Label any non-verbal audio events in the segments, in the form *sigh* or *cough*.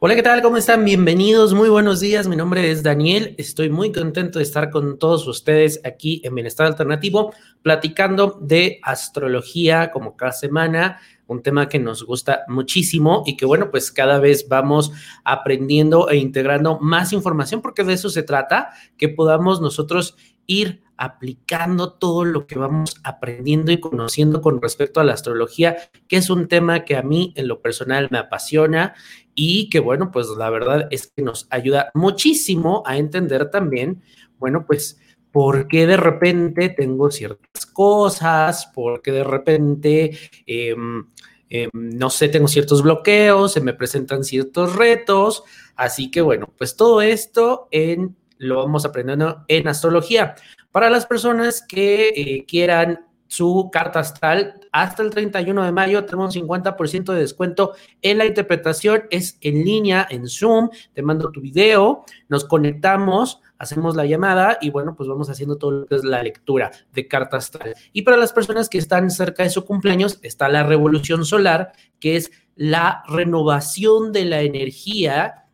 Hola, ¿qué tal? ¿Cómo están? Bienvenidos, muy buenos días. Mi nombre es Daniel. Estoy muy contento de estar con todos ustedes aquí en Bienestar Alternativo, platicando de astrología como cada semana, un tema que nos gusta muchísimo y que bueno, pues cada vez vamos aprendiendo e integrando más información porque de eso se trata, que podamos nosotros ir aplicando todo lo que vamos aprendiendo y conociendo con respecto a la astrología, que es un tema que a mí en lo personal me apasiona y que bueno, pues la verdad es que nos ayuda muchísimo a entender también, bueno, pues por qué de repente tengo ciertas cosas, por qué de repente, em, em, no sé, tengo ciertos bloqueos, se me presentan ciertos retos. Así que bueno, pues todo esto en, lo vamos aprendiendo en astrología. Para las personas que eh, quieran su carta astral. Hasta el 31 de mayo tenemos un 50% de descuento en la interpretación. Es en línea, en Zoom. Te mando tu video, nos conectamos, hacemos la llamada y bueno, pues vamos haciendo todo lo que es la lectura de carta astral. Y para las personas que están cerca de su cumpleaños, está la revolución solar, que es la renovación de la energía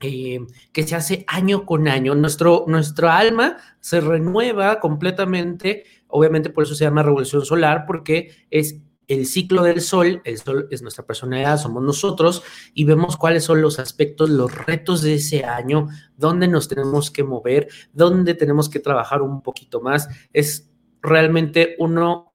eh, que se hace año con año. Nuestro, nuestra alma se renueva completamente Obviamente por eso se llama revolución solar, porque es el ciclo del sol, el sol es nuestra personalidad, somos nosotros, y vemos cuáles son los aspectos, los retos de ese año, dónde nos tenemos que mover, dónde tenemos que trabajar un poquito más. Es realmente uno,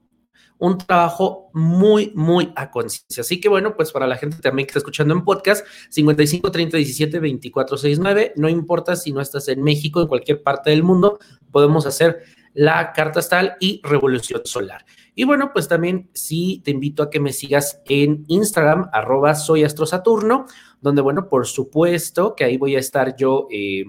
un trabajo muy, muy a conciencia. Así que bueno, pues para la gente también que está escuchando en podcast, 55 30 17 24 69, no importa si no estás en México, en cualquier parte del mundo, podemos hacer la carta astral y revolución solar. Y bueno, pues también sí te invito a que me sigas en Instagram, arroba soy astrosaturno, donde bueno, por supuesto que ahí voy a estar yo, eh,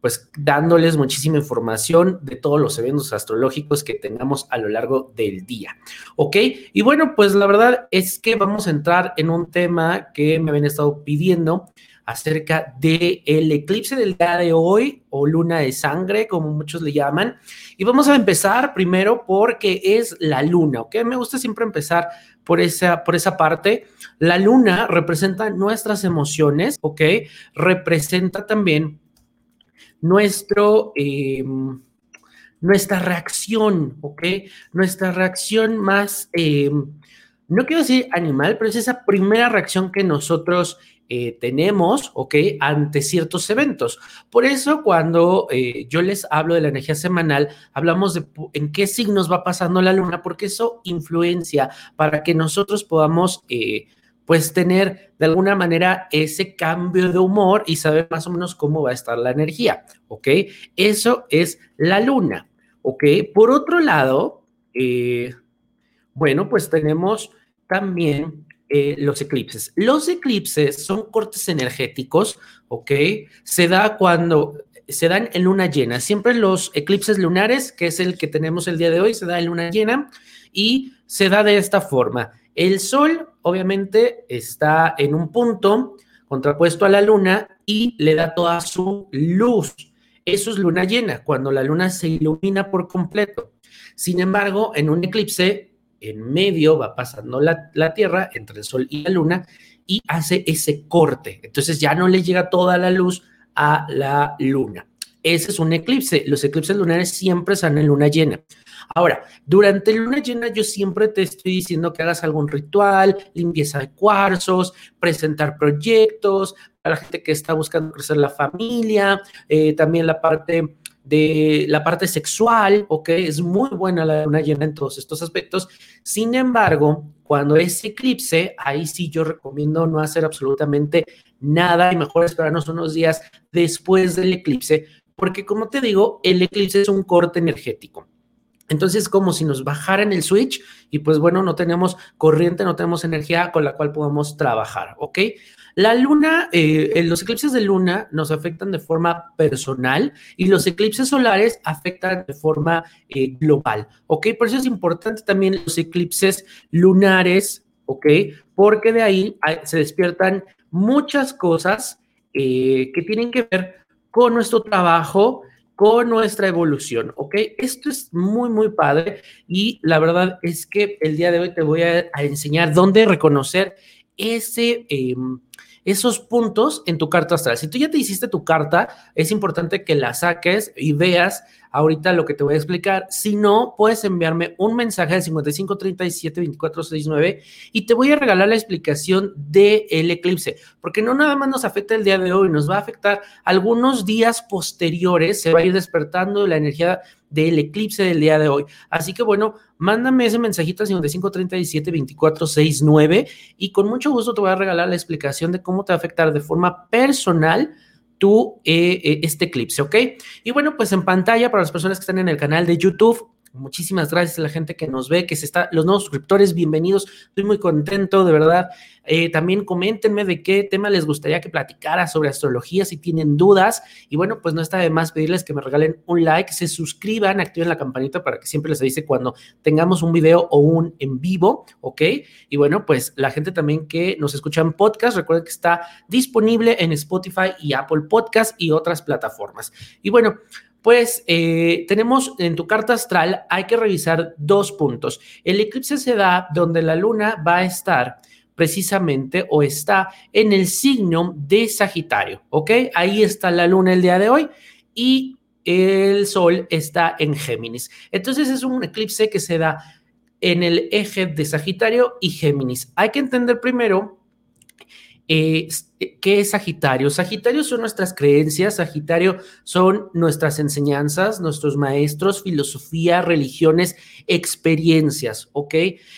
pues dándoles muchísima información de todos los eventos astrológicos que tengamos a lo largo del día. ¿Ok? Y bueno, pues la verdad es que vamos a entrar en un tema que me habían estado pidiendo acerca del el eclipse del día de hoy o luna de sangre, como muchos le llaman. Y vamos a empezar primero porque es la luna, ¿ok? Me gusta siempre empezar por esa, por esa parte. La luna representa nuestras emociones, ¿ok? Representa también nuestro... Em, nuestra reacción, ¿ok? Nuestra reacción más, em, no quiero decir animal, pero es esa primera reacción que nosotros eh, tenemos, ¿ok? Ante ciertos eventos. Por eso cuando eh, yo les hablo de la energía semanal, hablamos de en qué signos va pasando la luna, porque eso influencia para que nosotros podamos... Eh, pues tener de alguna manera ese cambio de humor y saber más o menos cómo va a estar la energía, ¿ok? Eso es la luna, ¿ok? Por otro lado, bueno, pues tenemos también eh, los eclipses. Los eclipses son cortes energéticos, ¿ok? Se da cuando se dan en luna llena. Siempre los eclipses lunares, que es el que tenemos el día de hoy, se da en luna llena y se da de esta forma. El sol, obviamente, está en un punto contrapuesto a la luna y le da toda su luz. Eso es luna llena, cuando la luna se ilumina por completo. Sin embargo, en un eclipse en medio va pasando la, Tierra entre el Sol y la Luna y hace ese corte. Entonces ya no le llega toda la luz a la Luna. Ese es un eclipse. Los eclipses lunares siempre están en luna llena. Ahora, durante luna llena yo siempre te estoy diciendo que hagas algún ritual, limpieza de cuarzos, presentar proyectos, para la gente que está buscando crecer la familia, eh, también la parte de la parte sexual, ok, es muy buena la luna llena en todos estos aspectos. Sin embargo, cuando es eclipse, ahí sí yo recomiendo no hacer absolutamente nada y mejor esperarnos unos días después del eclipse, porque como te digo, el eclipse es un corte energético. Entonces, como si nos bajaran el switch y pues bueno, no tenemos corriente, no tenemos energía con la cual podamos trabajar, ¿ok? La luna, eh, los eclipses de luna nos afectan de forma personal y los eclipses solares afectan de forma eh, global, ¿ok? Por eso es importante también los eclipses lunares, ¿ok? Porque de ahí se despiertan muchas cosas eh, que tienen que ver con nuestro trabajo, con nuestra evolución, ¿ok? Esto es muy, muy padre y la verdad es que el día de hoy te voy a, enseñar dónde reconocer ese, em, esos puntos en tu carta astral. Si tú ya te hiciste tu carta, es importante que la saques y veas ahorita lo que te voy a explicar. Si no, puedes enviarme un mensaje al 5537-2469 y te voy a regalar la explicación del el eclipse, porque no nada más nos afecta el día de hoy, nos va a afectar algunos días posteriores, se va a ir despertando la energía del eclipse del día de hoy. Así que bueno, mándame ese mensajito al 5537-2469 y con mucho gusto te voy a regalar la explicación de cómo te va a afectar de forma personal tu, eh, eh, este eclipse, ¿ok? Y bueno, pues en pantalla para las personas que están en el canal de YouTube, Muchísimas gracias a la gente que nos ve, que se está, los nuevos suscriptores, bienvenidos. Estoy muy contento, de verdad. Eh, también coméntenme de qué tema les gustaría que platicara sobre astrología, si tienen dudas. Y bueno, pues no está de más pedirles que me regalen un like, se suscriban, activen la campanita para que siempre les avise cuando tengamos un video o un en vivo, ¿ok? Y bueno, pues la gente también que nos escucha en podcast, recuerden que está disponible en Spotify y Apple Podcast y otras plataformas. Y bueno, pues eh, tenemos en tu carta astral, hay que revisar dos puntos. El eclipse se da donde la luna va a estar precisamente o está en el signo de Sagitario, ¿ok? Ahí está la luna el día de hoy y el sol está en Géminis. Entonces es un eclipse que se da en el eje de Sagitario y Géminis. Hay que entender primero eh, ¿Qué es Sagitario? Sagitario son nuestras creencias, Sagitario son nuestras enseñanzas, nuestros maestros, filosofía, religiones, experiencias, ¿ok?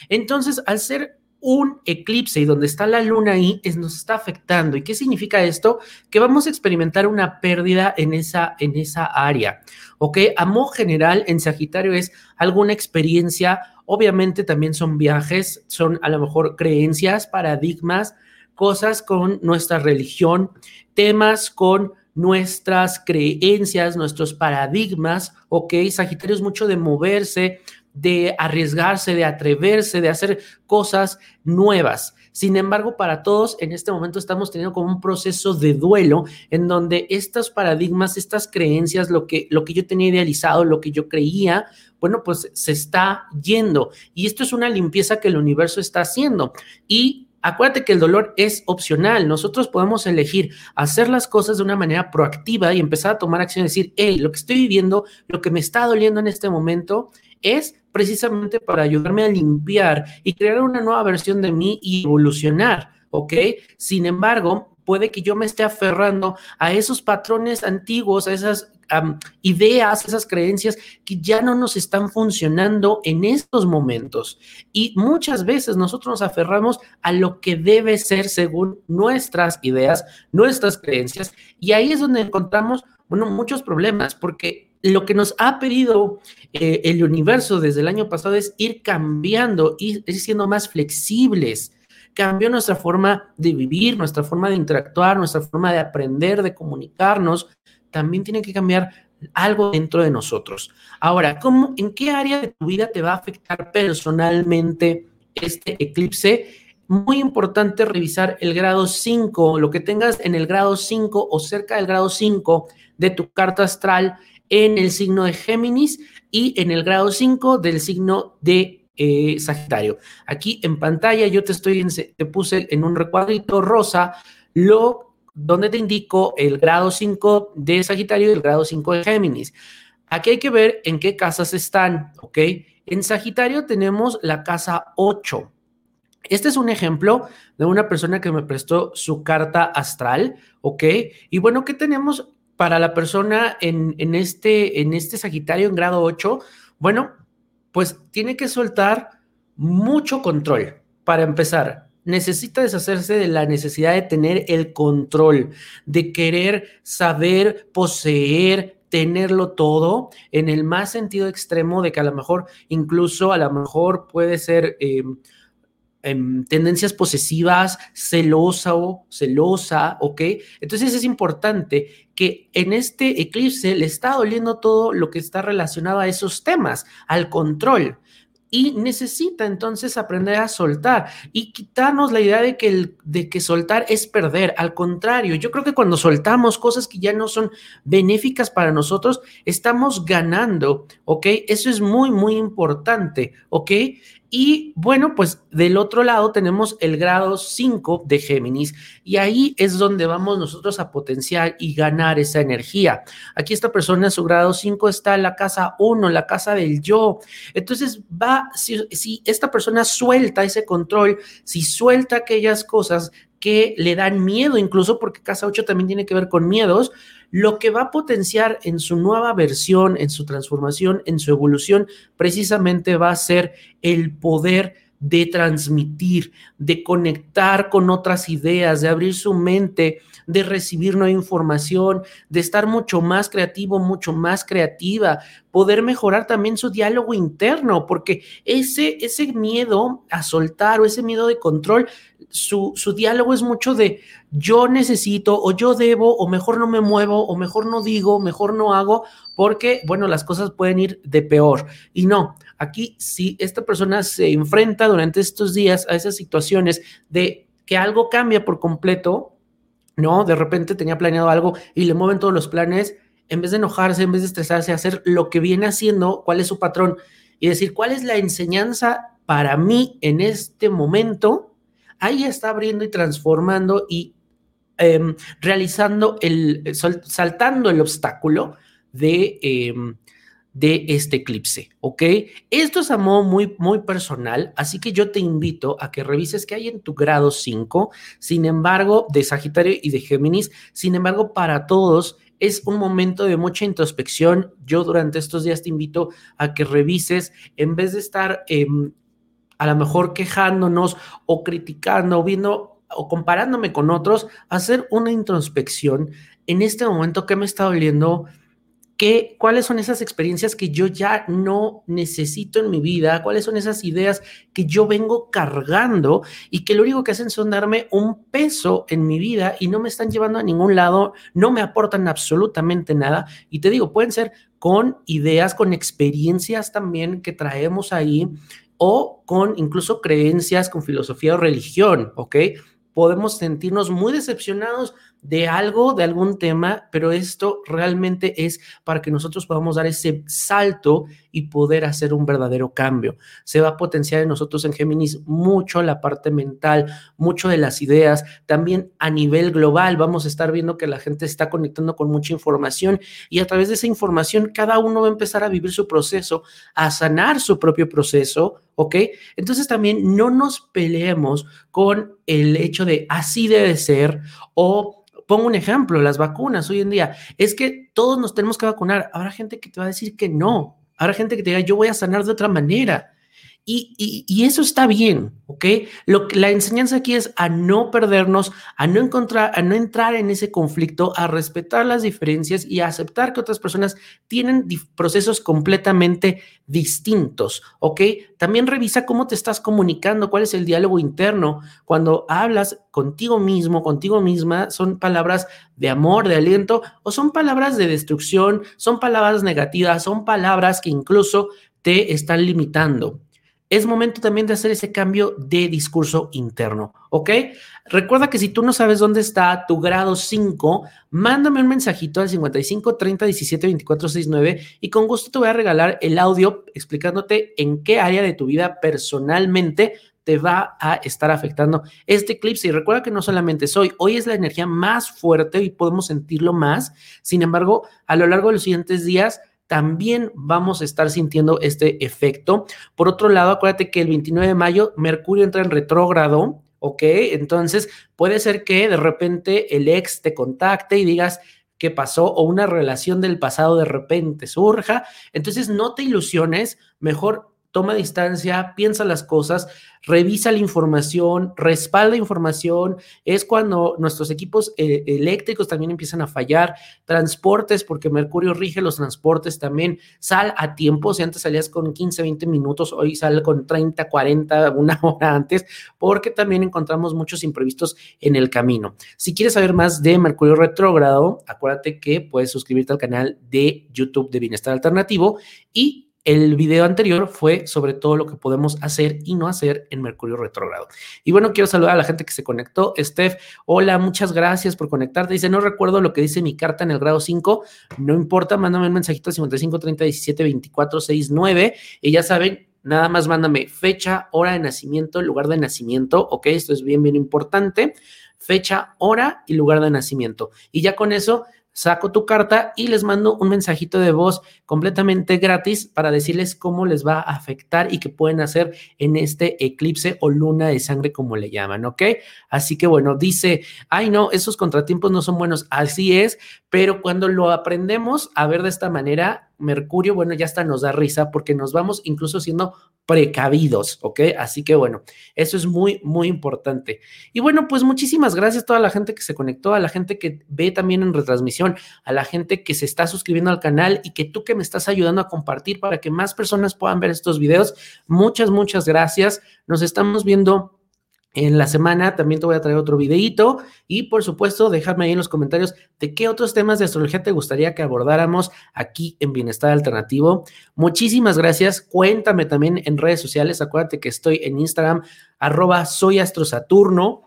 Entonces, al ser un eclipse y donde está la luna ahí, es, nos está afectando. ¿Y qué significa esto? Que vamos a experimentar una pérdida en esa, en esa área, ¿ok? A modo general, en Sagitario es alguna experiencia, obviamente también son viajes, son a lo mejor creencias, paradigmas, cosas con nuestra religión, temas con nuestras creencias, nuestros paradigmas, ¿ok? Sagitario es mucho de moverse, de arriesgarse, de atreverse, de hacer cosas nuevas. Sin embargo, para todos en este momento estamos teniendo como un proceso de duelo en donde estos paradigmas, estas creencias, lo que, lo que yo tenía idealizado, lo que yo creía, bueno, pues se está yendo. Y esto es una limpieza que el universo está haciendo. Y Acuérdate que el dolor es opcional. Nosotros podemos elegir hacer las cosas de una manera proactiva y empezar a tomar acción y decir, hey, lo que estoy viviendo, lo que me está doliendo en este momento es precisamente para ayudarme a limpiar y crear una nueva versión de mí y evolucionar, ¿ok? Sin embargo, puede que yo me esté aferrando a esos patrones antiguos, a esas ideas, esas creencias que ya no nos están funcionando en estos momentos. Y muchas veces nosotros nos aferramos a lo que debe ser según nuestras ideas, nuestras creencias, y ahí es donde encontramos, bueno, muchos problemas, porque lo que nos ha pedido eh, el universo desde el año pasado es ir cambiando, ir siendo más flexibles cambió nuestra forma de vivir, nuestra forma de interactuar, nuestra forma de aprender, de comunicarnos. También tiene que cambiar algo dentro de nosotros. Ahora, ¿cómo, ¿en qué área de tu vida te va a afectar personalmente este eclipse? Muy importante revisar el grado 5, lo que tengas en el grado 5 o cerca del grado 5 de tu carta astral en el signo de Géminis y en el grado 5 del signo de eh, Sagitario. Aquí en pantalla yo te estoy, te puse en un recuadrito rosa lo donde te indico el grado 5 de Sagitario y el grado 5 de Géminis. Aquí hay que ver en qué casas están, ¿ok? En Sagitario tenemos la casa 8. Este es un ejemplo de una persona que me prestó su carta astral, ¿ok? Y bueno, ¿qué tenemos para la persona en, este, en este Sagitario en grado 8? Bueno, pues tiene que soltar mucho control. Para empezar, necesita deshacerse de la necesidad de tener el control, de querer saber, poseer, tenerlo todo en el más sentido extremo de que a lo mejor, incluso a lo mejor puede ser... Em, em, tendencias posesivas, celosa o celosa, ¿ok? Entonces es importante que en este eclipse le está doliendo todo lo que está relacionado a esos temas, al control. Y necesita entonces aprender a soltar y quitarnos la idea de que, el, de que soltar es perder. Al contrario, yo creo que cuando soltamos cosas que ya no son benéficas para nosotros, estamos ganando, ¿ok? Eso es muy, muy importante, ¿ok? Y bueno, pues del otro lado tenemos el grado 5 de Géminis y ahí es donde vamos nosotros a potenciar y ganar esa energía. Aquí esta persona, su grado 5 está en la casa 1, la casa del yo. Entonces va, si, si esta persona suelta ese control, si suelta aquellas cosas que le dan miedo, incluso porque casa 8 también tiene que ver con miedos, lo que va a potenciar en su nueva versión, en su transformación, en su evolución, precisamente va a ser el poder de transmitir, de conectar con otras ideas, de abrir su mente, de recibir nueva información, de estar mucho más creativo, mucho más creativa, poder mejorar también su diálogo interno, porque ese, ese miedo a soltar o ese miedo de control, su, su diálogo es mucho de yo necesito o yo debo o mejor no me muevo o mejor no digo, mejor no hago, porque, bueno, las cosas pueden ir de peor. Y no, aquí si esta persona se enfrenta durante estos días a esas situaciones de que algo cambia por completo, ¿no? De repente tenía planeado algo y le mueven todos los planes, en vez de enojarse, en vez de estresarse, hacer lo que viene haciendo, cuál es su patrón y decir cuál es la enseñanza para mí en este momento, ahí está abriendo y transformando y em, realizando el, saltando el obstáculo de, em, de este eclipse, ¿ok? Esto es a modo muy, muy personal, así que yo te invito a que revises qué hay en tu grado 5, sin embargo, de Sagitario y de Géminis, sin embargo, para todos es un momento de mucha introspección. Yo durante estos días te invito a que revises, en vez de estar em, a lo mejor quejándonos o criticando viendo o comparándome con otros, hacer una introspección en este momento que me está doliendo ¿Qué, ¿Cuáles son esas experiencias que yo ya no necesito en mi vida? ¿Cuáles son esas ideas que yo vengo cargando y que lo único que hacen son darme un peso en mi vida y no me están llevando a ningún lado, no me aportan absolutamente nada? Y te digo, pueden ser con ideas, con experiencias también que traemos ahí o con incluso creencias, con filosofía o religión, ¿ok? Podemos sentirnos muy decepcionados de algo, de algún tema, pero esto realmente es para que nosotros podamos dar ese salto y poder hacer un verdadero cambio. Se va a potenciar en nosotros en Géminis mucho la parte mental, mucho de las ideas, también a nivel global vamos a estar viendo que la gente está conectando con mucha información y a través de esa información cada uno va a empezar a vivir su proceso, a sanar su propio proceso, ¿ok? Entonces también no nos peleemos con el hecho de así debe ser o pongo un ejemplo, las vacunas hoy en día, es que todos nos tenemos que vacunar. Habrá gente que te va a decir que no. Habrá gente que te diga, yo voy a sanar de otra manera. Y, eso está bien, ¿ok? Lo la enseñanza aquí es a no perdernos, a no encontrar, a no entrar en ese conflicto, a respetar las diferencias y a aceptar que otras personas tienen procesos completamente distintos, ¿ok? También revisa cómo te estás comunicando, cuál es el diálogo interno. Cuando hablas contigo mismo, contigo misma, son palabras de amor, de aliento, o son palabras de destrucción, son palabras negativas, son palabras que incluso te están limitando es momento también de hacer ese cambio de discurso interno, ¿ok? Recuerda que si tú no sabes dónde está tu grado 5, mándame un mensajito al 55 30 17 24 69 y con gusto te voy a regalar el audio explicándote en qué área de tu vida personalmente te va a estar afectando este eclipse. Y recuerda que no solamente soy, hoy es la energía más fuerte y podemos sentirlo más. Sin embargo, a lo largo de los siguientes días, también vamos a estar sintiendo este efecto. Por otro lado, acuérdate que el 29 de mayo Mercurio entra en retrógrado, ¿ok? Entonces puede ser que de repente el ex te contacte y digas, ¿qué pasó? O una relación del pasado de repente surja. Entonces no te ilusiones, mejor toma distancia, piensa las cosas, revisa la información, respalda información. Es cuando nuestros equipos eh, eléctricos también empiezan a fallar, transportes, porque Mercurio rige los transportes también. Sal a tiempo, si antes salías con 15, 20 minutos, hoy sale con 30, 40, una *laughs* hora antes, porque también encontramos muchos imprevistos en el camino. Si quieres saber más de Mercurio retrógrado, acuérdate que puedes suscribirte al canal de YouTube de Bienestar Alternativo y el video anterior fue sobre todo lo que podemos hacer y no hacer en Mercurio retrógrado. Y bueno, quiero saludar a la gente que se conectó. Steph, hola, muchas gracias por conectarte. Dice, no recuerdo lo que dice mi carta en el grado 5. No importa, mándame un mensajito 55 30 17 24 69. Y ya saben, nada más mándame fecha, hora de nacimiento, lugar de nacimiento, ¿ok? Esto es bien, bien importante. Fecha, hora y lugar de nacimiento. Y ya con eso saco tu carta y les mando un mensajito de voz completamente gratis para decirles cómo les va a afectar y qué pueden hacer en este eclipse o luna de sangre, como le llaman, ¿ok? Así que bueno, dice, ay no, esos contratiempos no son buenos, así es, pero cuando lo aprendemos a ver de esta manera, Mercurio, bueno, ya hasta nos da risa porque nos vamos incluso siendo precavidos, ¿ok? Así que bueno, eso es muy, muy importante. Y bueno, pues muchísimas gracias a toda la gente que se conectó, a la gente que ve también en retransmisión, a la gente que se está suscribiendo al canal y que tú que me estás ayudando a compartir para que más personas puedan ver estos videos. Muchas, muchas gracias. Nos estamos viendo en la semana también te voy a traer otro videíto y por supuesto déjame ahí en los comentarios de qué otros temas de astrología te gustaría que abordáramos aquí en Bienestar Alternativo. Muchísimas gracias. Cuéntame también en redes sociales. Acuérdate que estoy en Instagram, arroba soy astrosaturno.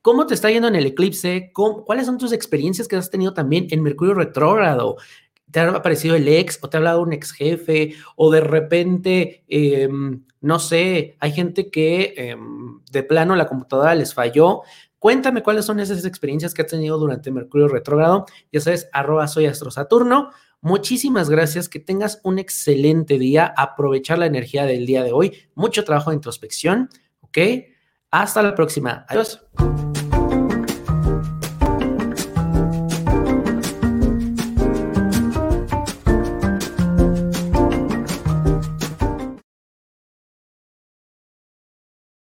¿Cómo te está yendo en el eclipse? ¿Cuáles son tus experiencias que has tenido también en Mercurio retrógrado? ¿Te ha aparecido el ex o te ha hablado un ex jefe o de repente... Em, no sé, hay gente que em, de plano la computadora les falló. Cuéntame cuáles son esas experiencias que has tenido durante Mercurio retrógrado. Ya sabes, arroba soy Astro Saturno. Muchísimas gracias, que tengas un excelente día, aprovechar la energía del día de hoy, mucho trabajo de introspección, ¿ok? Hasta la próxima. Adiós.